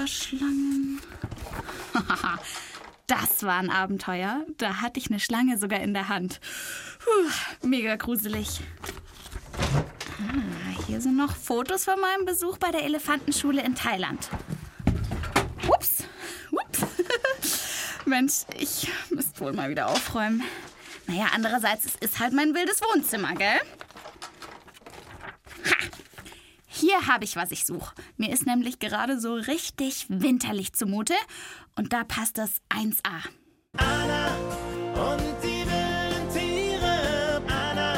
Klapperschlangen. das war ein Abenteuer. Da hatte ich eine Schlange sogar in der Hand. Puh, mega gruselig. Ah, hier sind noch Fotos von meinem Besuch bei der Elefantenschule in Thailand. Ups. Ups. Mensch, ich müsste wohl mal wieder aufräumen. Naja, andererseits, es ist halt mein wildes Wohnzimmer, gell? Ha! Hier habe ich, was ich suche. Mir ist nämlich gerade so richtig winterlich zumute und da passt das 1A. Anna und die wilden Tiere. Anna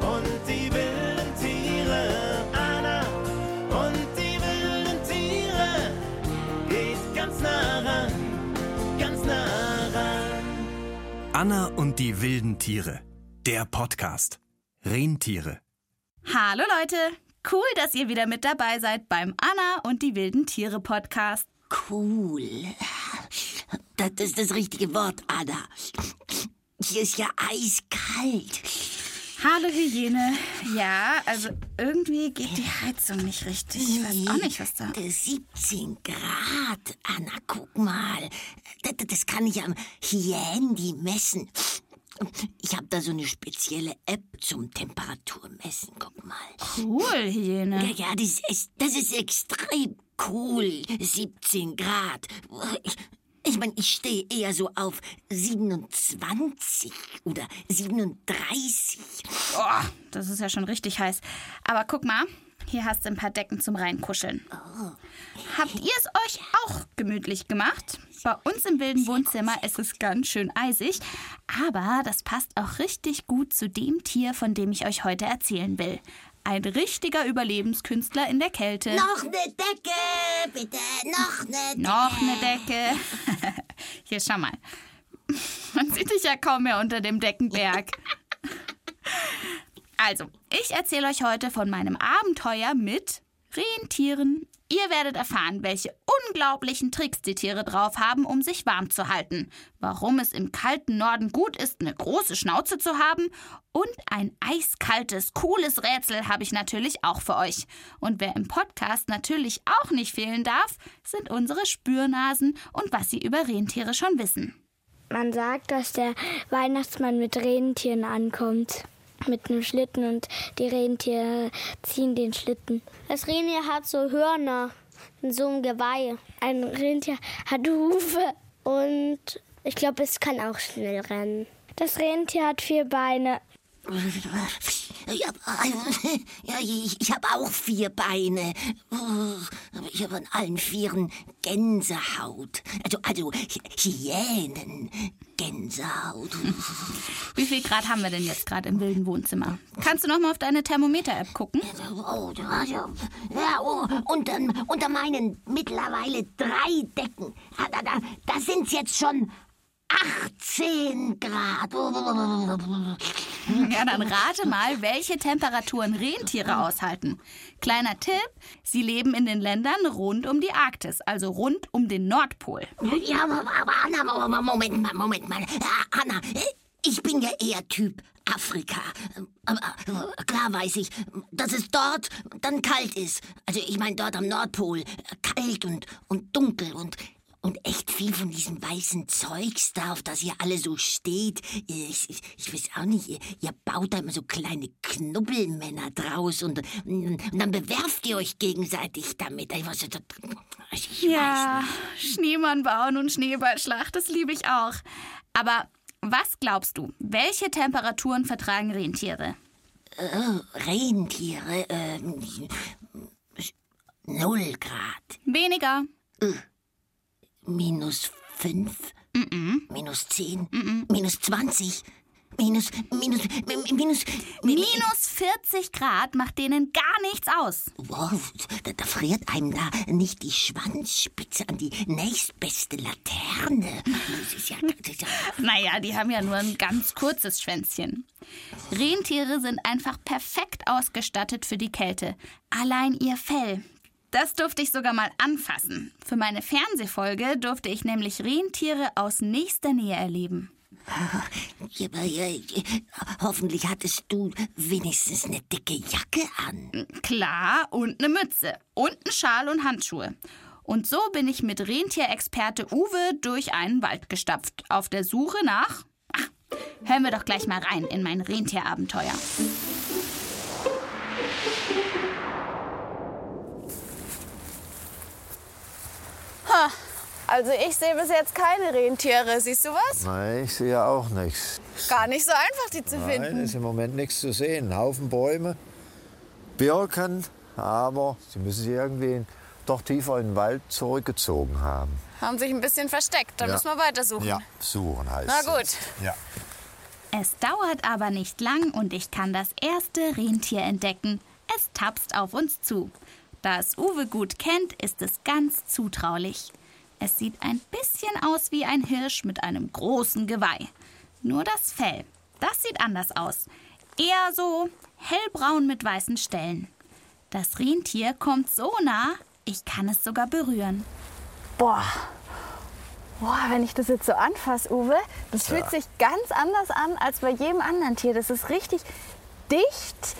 und die wilden Tiere. Anna und die wilden Tiere. Geht ganz nah ran, ganz nah ran. Anna und die wilden Tiere. Der Podcast. Rentiere. Hallo Leute, cool, dass ihr wieder mit dabei seid beim Anna und die wilden Tiere Podcast. Cool. Das ist das richtige Wort, Anna. Hier ist ja eiskalt. Hallo Hygiene. Ja, also irgendwie geht die Heizung nicht richtig. Ich weiß auch nicht, was da. Das 17 Grad, Anna, guck mal. Das, das kann ich am Handy messen. Ich habe da so eine spezielle App zum Temperaturmessen. Guck mal. Cool, Hygiene. Ja, ja, das ist, das ist extrem cool. 17 Grad. Ich, ich meine, ich stehe eher so auf 27 oder 37. Oh, das ist ja schon richtig heiß. Aber guck mal, hier hast du ein paar Decken zum Reinkuscheln. Habt ihr es euch auch gemütlich gemacht? Bei uns im wilden Wohnzimmer ist es ganz schön eisig, aber das passt auch richtig gut zu dem Tier, von dem ich euch heute erzählen will. Ein richtiger Überlebenskünstler in der Kälte. Noch eine Decke, bitte. Noch eine Decke. Noch eine Decke. Hier, schau mal. Man sieht dich ja kaum mehr unter dem Deckenberg. Also, ich erzähle euch heute von meinem Abenteuer mit Rentieren. Ihr werdet erfahren, welche unglaublichen Tricks die Tiere drauf haben, um sich warm zu halten, warum es im kalten Norden gut ist, eine große Schnauze zu haben und ein eiskaltes, cooles Rätsel habe ich natürlich auch für euch. Und wer im Podcast natürlich auch nicht fehlen darf, sind unsere Spürnasen und was sie über Rentiere schon wissen. Man sagt, dass der Weihnachtsmann mit Rentieren ankommt. Mit einem Schlitten und die Rentiere ziehen den Schlitten. Das Rentier hat so Hörner in so einem Geweih. Ein Rentier hat Hufe und ich glaube, es kann auch schnell rennen. Das Rentier hat vier Beine. Ja, ich, ich habe auch vier Beine. Aber ich habe an allen Vieren Gänsehaut. Also, also Hyänen. Gänsehaut. Wie viel Grad haben wir denn jetzt gerade im wilden Wohnzimmer? Kannst du noch mal auf deine Thermometer-App gucken? Oh, ja, oh, unter, unter meinen mittlerweile drei Decken. Ah, Da, da, da sind jetzt schon 18 Grad. Ja, dann rate mal, welche Temperaturen Rentiere aushalten. Kleiner Tipp, sie leben in den Ländern rund um die Arktis, also rund um den Nordpol. Ja, aber, Anna, Moment mal, Moment mal. Ja, Anna, ich bin ja eher Typ Afrika. Äh, klar weiß ich, dass es dort dann kalt ist. Also ich meine dort am Nordpol. Kalt und, und dunkel und, und echt viel von diesem weißen Zeugs da, auf das ihr alle so steht. Ich, ich, ich weiß auch nicht, ihr, ihr baut da immer so kleine Knubbelmänner draus und, und dann bewerft ihr euch gegenseitig damit. Ich weiß, ich Ja, weiß nicht. Schneemann bauen und Schneeballschlacht, das liebe ich auch. Aber was glaubst du, welche Temperaturen vertragen Rentiere? Rentiere, ähm, null Grad, Weniger. Minus fünf, minus zehn, minus zwanzig, minus, minus, mi- minus, mi- Minus 40 Grad macht denen gar nichts aus. Wow, da, da friert einem da nicht die Schwanzspitze an die nächstbeste Laterne. Das ist ja, das ist ja Naja, die haben ja nur ein ganz kurzes Schwänzchen. Rentiere sind einfach perfekt ausgestattet für die Kälte. Allein ihr Fell. Das durfte ich sogar mal anfassen. Für meine Fernsehfolge durfte ich nämlich Rentiere aus nächster Nähe erleben. Ja, hoffentlich hattest du wenigstens eine dicke Jacke an. Klar, und eine Mütze. Und einen Schal und Handschuhe. Und so bin ich mit Rentierexperte Uwe durch einen Wald gestapft, auf der Suche nach. Ach, hören wir doch gleich mal rein in mein Rentierabenteuer. Also ich sehe bis jetzt keine Rentiere. Siehst du was? Nein, ich sehe auch nichts. Gar nicht so einfach, die zu Nein, finden. ist im Moment nichts zu sehen. Ein Haufen Bäume, Birken, aber sie müssen sich irgendwie doch tiefer in den Wald zurückgezogen haben. Haben sich ein bisschen versteckt. Da Ja. müssen wir weitersuchen. suchen heißt Na es. gut. Ja. Es dauert aber nicht lang und ich kann das erste Rentier entdecken. Es tapst auf uns zu. Da es Uwe gut kennt, ist es ganz zutraulich. Es sieht ein bisschen aus wie ein Hirsch mit einem großen Geweih. Nur das Fell, das sieht anders aus. Eher so hellbraun mit weißen Stellen. Das Rentier kommt so nah, ich kann es sogar berühren. Boah. Boah, wenn ich das jetzt so anfasse, Uwe, das fühlt sich ganz anders an als bei jedem anderen Tier. Das ist richtig dicht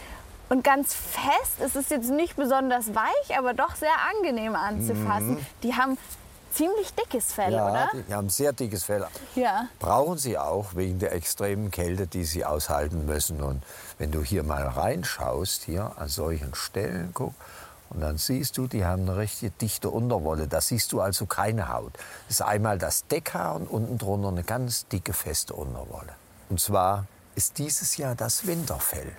und ganz fest. Es ist jetzt nicht besonders weich, aber doch sehr angenehm anzufassen. Die haben ziemlich dickes Fell, Ja, oder? die haben sehr dickes Fell. Ja. Brauchen sie auch wegen der extremen Kälte, die sie aushalten müssen. Und wenn du hier mal reinschaust, hier an solchen Stellen, guck, und dann siehst du, die haben eine richtig dichte Unterwolle. Da siehst du also keine Haut. Das ist einmal das Deckhaar und unten drunter eine ganz dicke, feste Unterwolle. Und zwar ist dieses Jahr das Winterfell.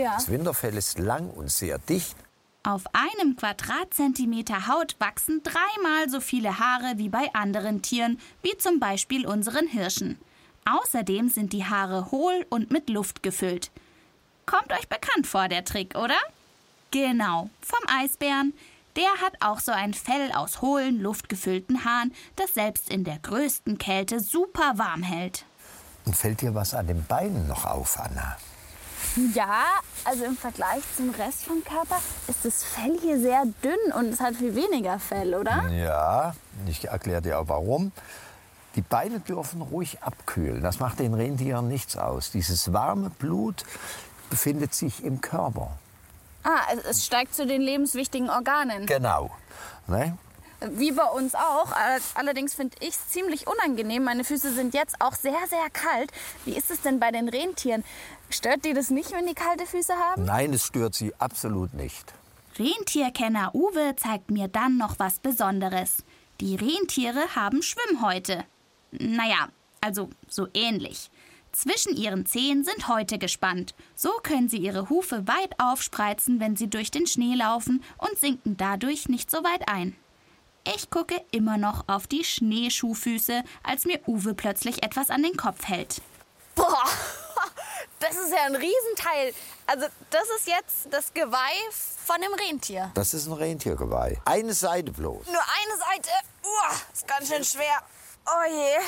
Ja. Das Winterfell ist lang und sehr dicht. Auf einem Quadratzentimeter Haut wachsen dreimal so viele Haare wie bei anderen Tieren, wie zum Beispiel unseren Hirschen. Außerdem sind die Haare hohl und mit Luft gefüllt. Kommt euch bekannt vor, der Trick, oder? Genau, vom Eisbären. Der hat auch so ein Fell aus hohlen, luftgefüllten Haaren, das selbst in der größten Kälte super warm hält. Und fällt dir was an den Beinen noch auf, Anna? Ja, also im Vergleich zum Rest vom Körper ist das Fell hier sehr dünn und es hat viel weniger Fell, oder? Ja, ich erkläre dir auch warum. Die Beine dürfen ruhig abkühlen. Das macht den Rentieren nichts aus. Dieses warme Blut befindet sich im Körper. Ah, es, steigt zu den lebenswichtigen Organen. Genau. Ne? Wie bei uns auch. All- Allerdings finde ich es ziemlich unangenehm. Meine Füße sind jetzt auch sehr, sehr kalt. Wie ist es denn bei den Rentieren? Stört die das nicht, wenn die kalte Füße haben? Nein, es stört sie absolut nicht. Rentierkenner Uwe zeigt mir dann noch was Besonderes. Die Rentiere haben Schwimmhäute. Naja, also so ähnlich. Zwischen ihren Zehen sind Häute gespannt. So können sie ihre Hufe weit aufspreizen, wenn sie durch den Schnee laufen und sinken dadurch nicht so weit ein. Ich gucke immer noch auf die Schneeschuhfüße, als mir Uwe plötzlich etwas an den Kopf hält. Boah, das ist ja ein Riesenteil. Also das ist jetzt das Geweih von dem Rentier. Das ist ein Rentiergeweih. Eine Seite bloß. Nur eine Seite. Uah, ist ganz schön schwer. Oh je.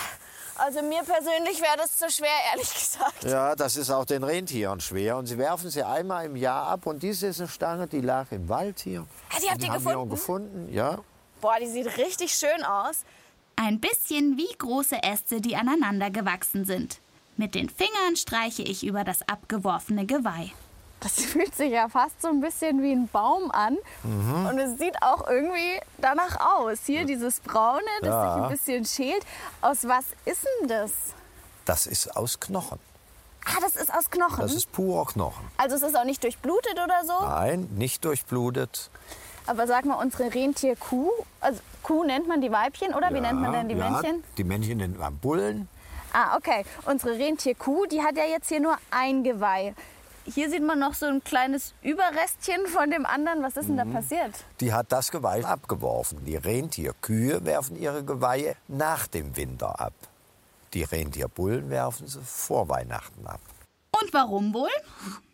Also mir persönlich wäre das zu schwer, ehrlich gesagt. Ja, das ist auch den Rentieren schwer. Und sie werfen sie einmal im Jahr ab. Und diese ist eine Stange, die lag im Wald hier. Ah, die habt ihr haben wir gefunden? auch gefunden, ja. Boah, die sieht richtig schön aus. Ein bisschen wie große Äste, die aneinander gewachsen sind. Mit den Fingern streiche ich über das abgeworfene Geweih. Das fühlt sich ja fast so ein bisschen wie ein Baum an. Und es sieht auch irgendwie danach aus. Hier dieses Braune, das Ja. sich ein bisschen schält. Aus was ist denn das? Das ist aus Knochen. Ah, das ist aus Knochen. Das ist purer Knochen. also es ist auch nicht durchblutet oder so. Nein, nicht durchblutet. Aber sag mal, unsere Rentierkuh, also Kuh nennt man die Weibchen oder wie nennt man denn die ja, Männchen? Die Männchen nennt man Bullen. Ah, okay. Unsere Rentierkuh, die hat ja jetzt hier nur ein Geweih. Hier sieht man noch so ein kleines Überrestchen von dem anderen. Was ist denn da passiert? Die hat das Geweih abgeworfen. Die Rentierkühe werfen ihre Geweihe nach dem Winter ab. Die Rentierbullen werfen sie vor Weihnachten ab. Und warum wohl?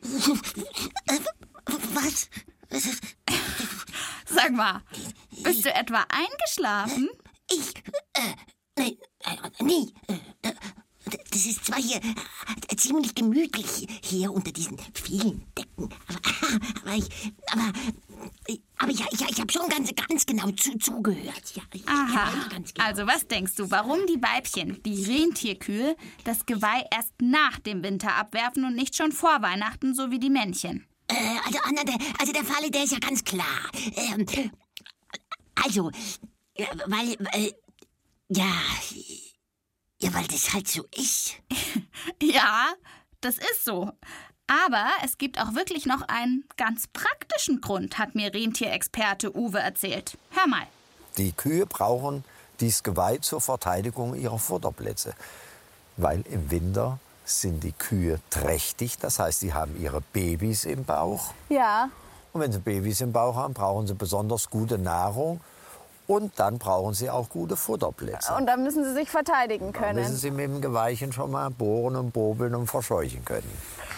Was? Sag mal, bist du etwa eingeschlafen? Ich? Äh, nein, äh, nie. Äh, das ist zwar hier äh, ziemlich gemütlich, hier unter diesen vielen Decken. Aber, aber ich, aber, aber ich, ich, ich habe schon ganz, ganz genau zu, zugehört. Ja, Aha. genau. Also was denkst du, warum die Weibchen, die Rentierkühe, das Geweih erst nach dem Winter abwerfen und nicht schon vor Weihnachten, so wie die Männchen? Äh, also, Anna, der, also der Fall, der ist ja ganz klar. Ähm, also, Ja, weil, weil, ja, ja, weil das halt so ist. Ja, das ist so. Aber es gibt auch wirklich noch einen ganz praktischen Grund, hat mir Rentierexperte Uwe erzählt. Hör mal. Die Kühe brauchen dieses Geweih zur Verteidigung ihrer Futterplätze. Weil im Winter sind die Kühe trächtig, das heißt, sie haben ihre Babys im Bauch. Ja. Und wenn sie Babys im Bauch haben, brauchen sie besonders gute Nahrung. Und dann brauchen sie auch gute Futterplätze. Und dann müssen sie sich verteidigen Dann müssen können. sie mit dem Geweihchen schon mal bohren und bobeln und verscheuchen können.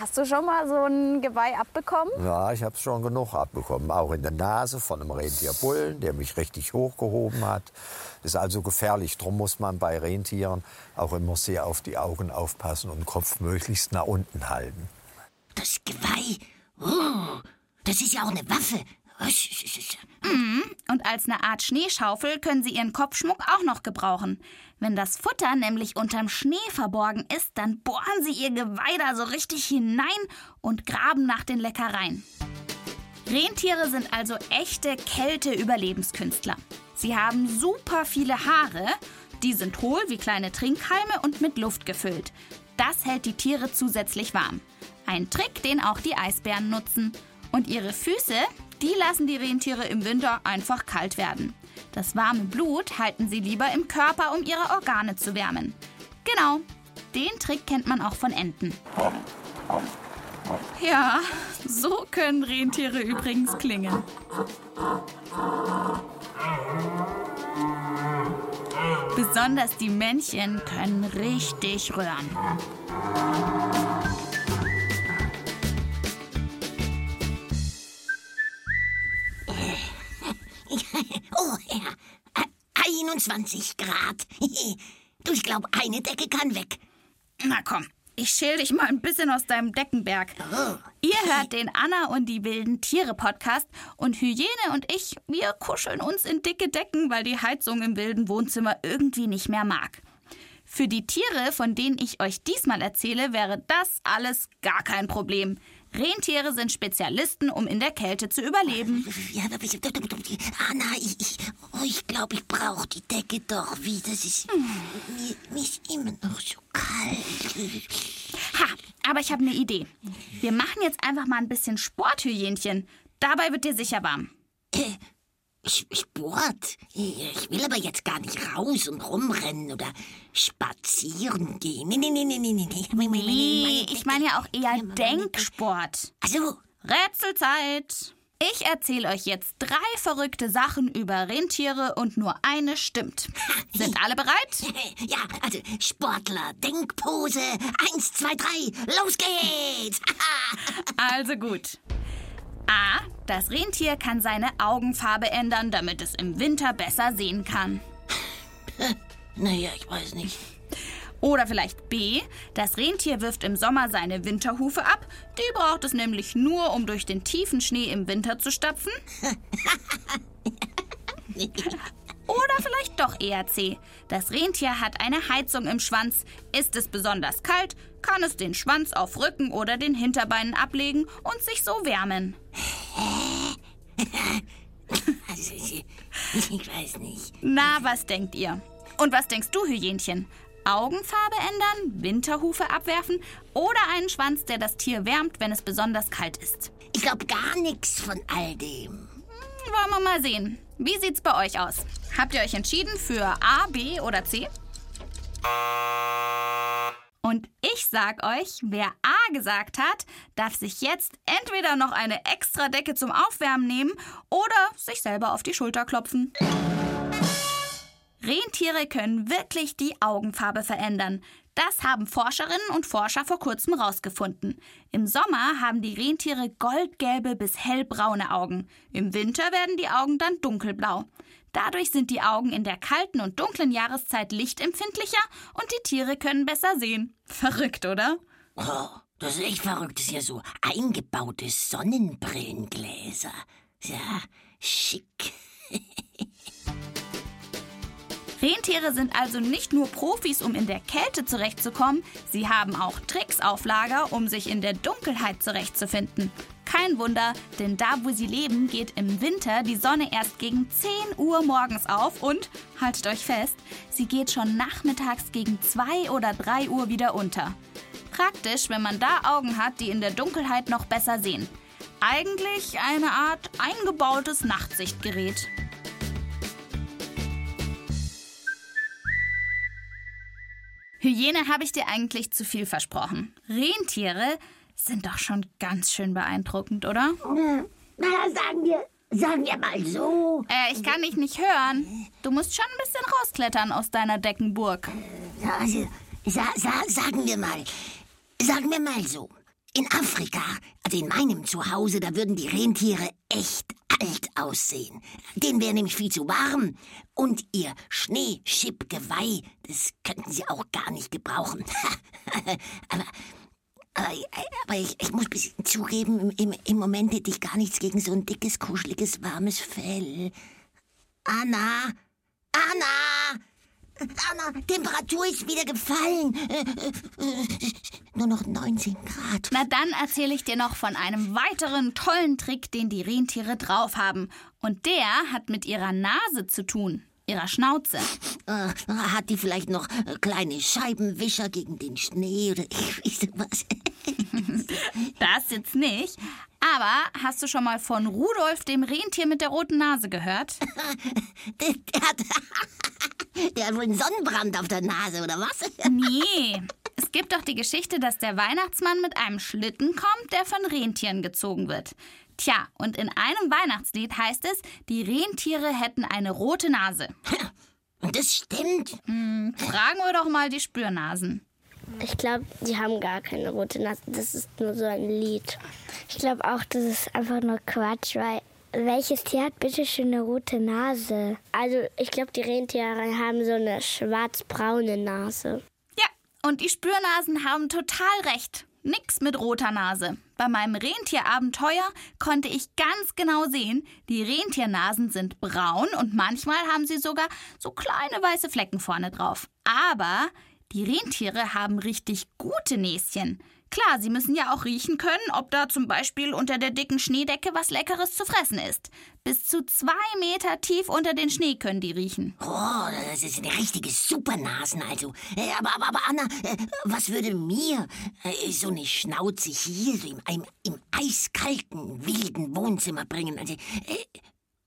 Hast du schon mal so ein Geweih abbekommen? Ja, ich habe schon genug abbekommen. Auch in der Nase von einem Rentierbullen, der mich richtig hochgehoben hat. Das ist also gefährlich. Darum muss man bei Rentieren auch immer sehr auf die Augen aufpassen und den Kopf möglichst nach unten halten. Das Geweih, oh, das ist ja auch eine Waffe. Und als eine Art Schneeschaufel können Sie Ihren Kopfschmuck auch noch gebrauchen. Wenn das Futter nämlich unterm Schnee verborgen ist, dann bohren Sie Ihr Geweih so richtig hinein und graben nach den Leckereien. Rentiere sind also echte Kälte-Überlebenskünstler. Sie haben super viele Haare, die sind hohl wie kleine Trinkhalme und mit Luft gefüllt. Das hält die Tiere zusätzlich warm. Ein Trick, den auch die Eisbären nutzen. Und ihre Füße, die lassen die Rentiere im Winter einfach kalt werden. Das warme Blut halten sie lieber im Körper, um ihre Organe zu wärmen. Genau, den Trick kennt man auch von Enten. Ja, so können Rentiere übrigens klingen. Besonders die Männchen können richtig röhren. Oh, ja, 21 Grad. Du, ich glaube, eine Decke kann weg. Na komm, ich schäl dich mal ein bisschen aus deinem Deckenberg. Ihr hört den Anna und die wilden Tiere Podcast und Hyäne und ich, wir kuscheln uns in dicke Decken, weil die Heizung im wilden Wohnzimmer irgendwie nicht mehr mag. Für die Tiere, von denen ich euch diesmal erzähle, wäre das alles gar kein Problem. Rentiere sind Spezialisten, um in der Kälte zu überleben. Ja, aber ich, Anna, ich, ich, oh, ich glaube, ich brauche die Decke doch wieder. Das ist, mir, mir ist immer noch so kalt. Ha, aber ich habe eine Idee. Wir machen jetzt einfach mal ein bisschen Sport, Hyänchen. Dabei wird dir sicher warm. Äh, Sport? Ich will aber jetzt gar nicht raus und rumrennen oder spazieren gehen. Nee, nee, nee, nee, nee, nee. ich meine ja auch eher Denksport. Also, Rätselzeit. Ich erzähle euch jetzt drei verrückte Sachen über Rentiere und nur eine stimmt. Sind alle bereit? ja, also Sportler, Denkpose. Eins, zwei, drei, los geht's. Also gut. A. Das Rentier kann seine Augenfarbe ändern, damit es im Winter besser sehen kann. naja, ich weiß nicht. Oder vielleicht B. Das Rentier wirft im Sommer seine Winterhufe ab. Die braucht es nämlich nur, um durch den tiefen Schnee im Winter zu stapfen. Oder vielleicht doch eher C. Das Rentier hat eine Heizung im Schwanz. Ist es besonders kalt, kann es den Schwanz auf Rücken oder den Hinterbeinen ablegen und sich so wärmen. Ich, ich weiß nicht. Na, was denkt ihr? Und was denkst du, Hyänchen? Augenfarbe ändern, Winterhufe abwerfen oder einen Schwanz, der das Tier wärmt, wenn es besonders kalt ist? Ich glaube gar nichts von all dem. Wollen wir mal sehen. Wie sieht's bei euch aus? Habt ihr euch entschieden für A, B oder C? Und ich sag euch, wer A gesagt hat, darf sich jetzt entweder noch eine extra Decke zum Aufwärmen nehmen oder sich selber auf die Schulter klopfen. Rentiere können wirklich die Augenfarbe verändern. Das haben Forscherinnen und Forscher vor kurzem rausgefunden. Im Sommer haben die Rentiere goldgelbe bis hellbraune Augen. Im Winter werden die Augen dann dunkelblau. Dadurch sind die Augen in der kalten und dunklen Jahreszeit lichtempfindlicher und die Tiere können besser sehen. Verrückt, oder? Oh, das ist echt verrückt. Das ist ja so eingebaute Sonnenbrillengläser. Ja, schick. Rentiere sind also nicht nur Profis, um in der Kälte zurechtzukommen, sie haben auch Tricks auf Lager, um sich in der Dunkelheit zurechtzufinden. Kein Wunder, denn da, wo sie leben, geht im Winter die Sonne erst gegen 10 Uhr morgens auf und, haltet euch fest, sie geht schon nachmittags gegen 2 oder 3 Uhr wieder unter. Praktisch, wenn man da Augen hat, die in der Dunkelheit noch besser sehen. Eigentlich eine Art eingebautes Nachtsichtgerät. Hyäne habe ich dir eigentlich zu viel versprochen. Rentiere sind doch schon ganz schön beeindruckend, oder? Na, sagen wir, sagen wir mal so. Äh, ich kann dich nicht hören. Du musst schon ein bisschen rausklettern aus deiner Deckenburg. Also, sa, sa, sagen wir mal, sagen wir mal so. In Afrika, also in meinem Zuhause, da würden die Rentiere echt alt aussehen. Denen wäre nämlich viel zu warm. Und ihr Schneeschippgeweih, das könnten sie auch gar nicht gebrauchen. aber, aber, aber ich, ich muss zugeben, im, im Moment hätte ich gar nichts gegen so ein dickes, kuscheliges, warmes Fell. Anna! Anna! Anna, Temperatur ist wieder gefallen. Äh, äh, Nur noch 19 Grad. Na dann erzähle ich dir noch von einem weiteren tollen Trick, den die Rentiere drauf haben. Und der hat mit ihrer Nase zu tun, ihrer Schnauze. Äh, hat die vielleicht noch kleine Scheibenwischer gegen den Schnee oder ich weiß was? Das jetzt nicht. Aber hast du schon mal von Rudolf, dem Rentier mit der roten Nase, gehört? Der, der, der hat wohl einen Sonnenbrand auf der Nase oder was? Nee. Es gibt doch die Geschichte, dass der Weihnachtsmann mit einem Schlitten kommt, der von Rentieren gezogen wird. Tja, und in einem Weihnachtslied heißt es, die Rentiere hätten eine rote Nase. Und das stimmt. Fragen wir doch mal die Spürnasen. Ich glaube, die haben gar keine rote Nase. Das ist nur so ein Lied. Ich glaube auch, das ist einfach nur Quatsch, weil welches Tier hat bitte schön eine rote Nase? Also, ich glaube, die Rentiere haben so eine schwarz-braune Nase. Ja, und die Spürnasen haben total recht. Nix mit roter Nase. Bei meinem Rentierabenteuer konnte ich ganz genau sehen, die Rentiernasen sind braun und manchmal haben sie sogar so kleine weiße Flecken vorne drauf. Aber die Rentiere haben richtig gute Näschen. Klar, sie müssen ja auch riechen können, ob da zum Beispiel unter der dicken Schneedecke was Leckeres zu fressen ist. Bis zu zwei Meter tief unter den Schnee können die riechen. Oh, das ist eine richtige Supernasen also. Äh, Aber, aber, aber Anna, äh, was würde mir äh, so eine Schnauze hier so im, im, im eiskalten, wilden Wohnzimmer bringen? Also, äh,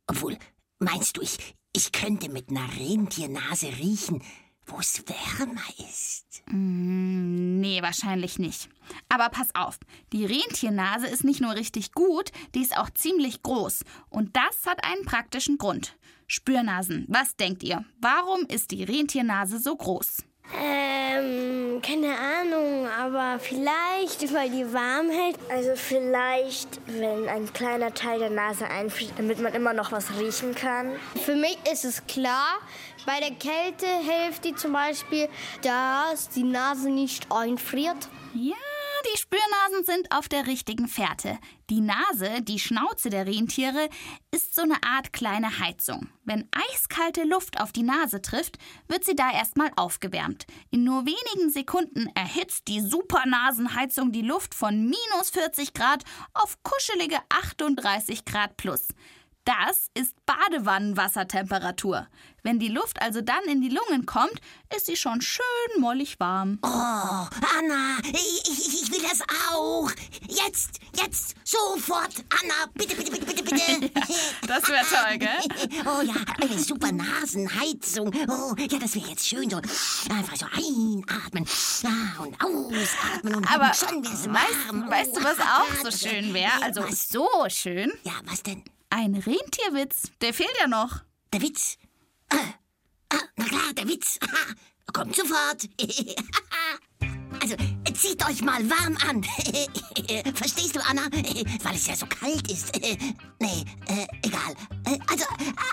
obwohl, meinst du, ich, ich könnte mit einer Rentiernase riechen, wo es wärmer ist? Nee, wahrscheinlich nicht. Aber pass auf, die Rentiernase ist nicht nur richtig gut, die ist auch ziemlich groß. Und das hat einen praktischen Grund. Spürnasen, was denkt ihr? Warum ist die Rentiernase so groß? Ähm, keine Ahnung, aber vielleicht, weil die warm hält. Also vielleicht, wenn ein kleiner Teil der Nase einfriert, damit man immer noch was riechen kann. Für mich ist es klar, bei der Kälte hilft die zum Beispiel, dass die Nase nicht einfriert. Ja, die Spürnasen sind auf der richtigen Fährte. Die Nase, die Schnauze der Rentiere, ist so eine Art kleine Heizung. Wenn eiskalte Luft auf die Nase trifft, wird sie da erstmal aufgewärmt. In nur wenigen Sekunden erhitzt die Supernasenheizung die Luft von minus 40 Grad auf kuschelige 38 Grad plus. Das ist Badewannenwassertemperatur. Wenn die Luft also dann in die Lungen kommt, ist sie schon schön mollig warm. Oh, Anna, ich, ich, ich will das auch. Jetzt, jetzt, sofort. Anna, bitte, bitte, bitte, bitte, bitte. Das wäre toll, gell? Oh ja, eine super Nasenheizung. Oh, ja, das wäre jetzt schön so. Einfach so einatmen ah, und ausatmen und Aber schon weißt, warm. weißt du, was Oh, auch so das- schön wäre? Also was? so schön? Ja, was denn? Ein Rentierwitz. Der fehlt ja noch. Der Witz. Ah, ah, na klar, der Witz. Kommt sofort. Also, zieht euch mal warm an. Verstehst du, Anna? Weil es ja so kalt ist. Nee, äh, egal. Äh, Also,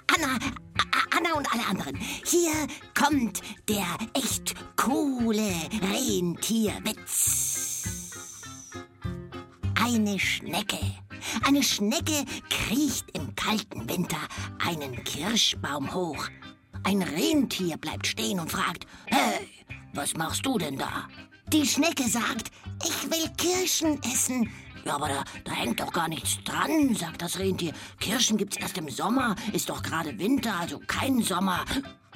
Anna, A- Anna und alle anderen. Hier kommt der echt coole Rentierwitz. Eine Schnecke. Eine Schnecke kriecht im kalten Winter einen Kirschbaum hoch. Ein Rentier bleibt stehen und fragt, Hey, was machst du denn da? Die Schnecke sagt, ich will Kirschen essen. Ja, aber da, da hängt doch gar nichts dran, sagt das Rentier. Kirschen gibt's erst im Sommer, ist doch gerade Winter, also kein Sommer.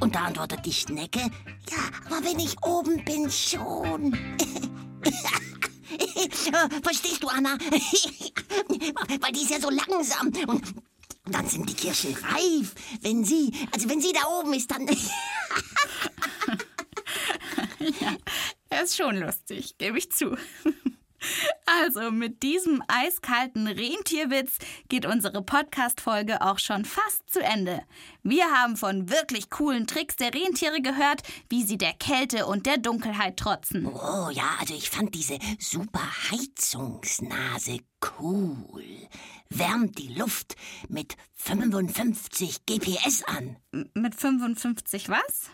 Und da antwortet die Schnecke, ja, aber wenn ich oben bin, schon. Verstehst du, Anna? Weil die ist ja so langsam. Und dann sind die Kirschen reif. Wenn sie, also wenn sie da oben ist, dann... ja, er ist schon lustig, gebe ich zu. Also mit diesem eiskalten Rentierwitz geht unsere Podcast-Folge auch schon fast zu Ende. Wir haben von wirklich coolen Tricks der Rentiere gehört, wie sie der Kälte und der Dunkelheit trotzen. Oh ja, also ich fand diese super Heizungsnase cool. Wärmt die Luft mit 55 GPS an. M mit 55 was?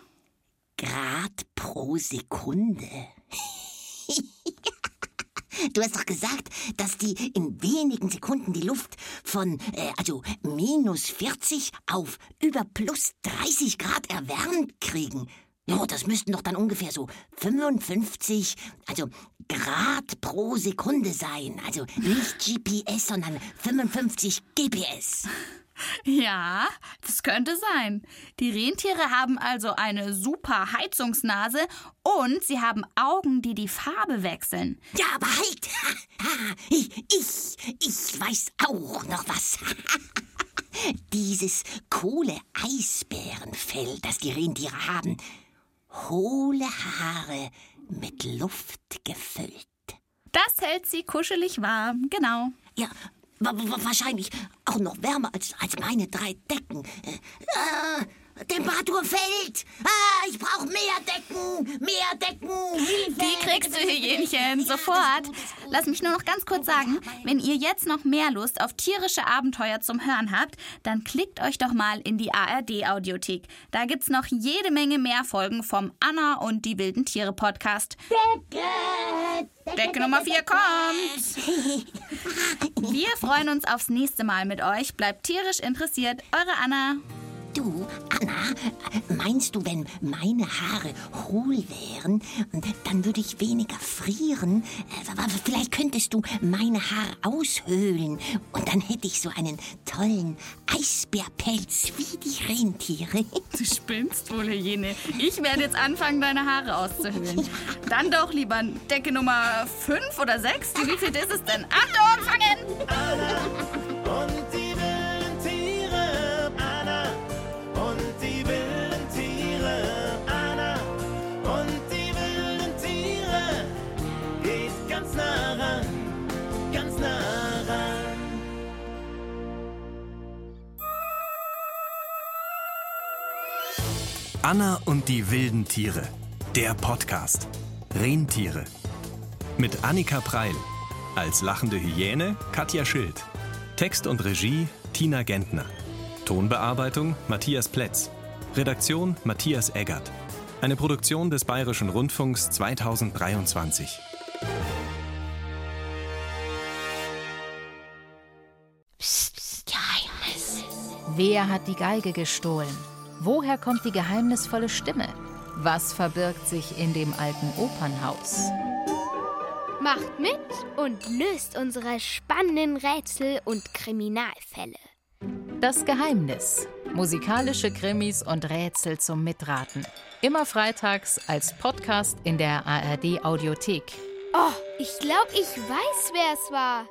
Grad pro Sekunde. Du hast doch gesagt, dass die in wenigen Sekunden die Luft von, äh, also minus 40 auf über plus 30 Grad erwärmt kriegen. Ja, das müssten doch dann ungefähr so 55, also Grad pro Sekunde sein. Also nicht GPS, sondern 55 GPS. Ja, das könnte sein. Die Rentiere haben also eine super Heizungsnase und sie haben Augen, die die Farbe wechseln. Ja, aber halt! Ich, ich, ich weiß auch noch was. Dieses Kohle-Eisbärenfell, das die Rentiere haben. Hohle Haare mit Luft gefüllt. Das hält sie kuschelig warm, genau. Ja, wahrscheinlich auch noch wärmer als, als meine drei Decken. Äh, Temperatur fällt. Ah, ich brauche mehr Decken, mehr Decken. Hilfe. Die kriegst du, Hyänchen, sofort. Lass mich nur noch ganz kurz sagen, wenn ihr jetzt noch mehr Lust auf tierische Abenteuer zum Hören habt, dann klickt euch doch mal in die ARD-Audiothek. Da gibt's noch jede Menge mehr Folgen vom Anna und die wilden Tiere Podcast. Decke! Decke Nummer 4 kommt. Wir freuen uns aufs nächste Mal mit euch. Bleibt tierisch interessiert. Eure Anna. Du, Anna, meinst du, wenn meine Haare hohl wären, dann würde ich weniger frieren? Vielleicht könntest du meine Haare aushöhlen und dann hätte ich so einen tollen Eisbärpelz wie die Rentiere. Du spinnst wohl, Hyäne. Ich werde jetzt anfangen, deine Haare auszuhöhlen. Dann doch lieber Decke Nummer 5 oder 6. Wie viel ist es denn? Achtung, fangen! Anna und die wilden Tiere. Der Podcast. Rentiere. Mit Annika Preil. Als lachende Hyäne Katja Schild. Text und Regie Tina Gentner. Tonbearbeitung Matthias Plätz. Redaktion Matthias Eggert. Eine Produktion des Bayerischen Rundfunks 2023. Geheimnis. Wer hat die Geige gestohlen? Woher kommt die geheimnisvolle Stimme? Was verbirgt sich in dem alten Opernhaus? Macht mit und löst unsere spannenden Rätsel und Kriminalfälle. Das Geheimnis. Musikalische Krimis und Rätsel zum Mitraten. Immer freitags als Podcast in der ARD Audiothek. Oh, ich glaube, ich weiß, wer es war.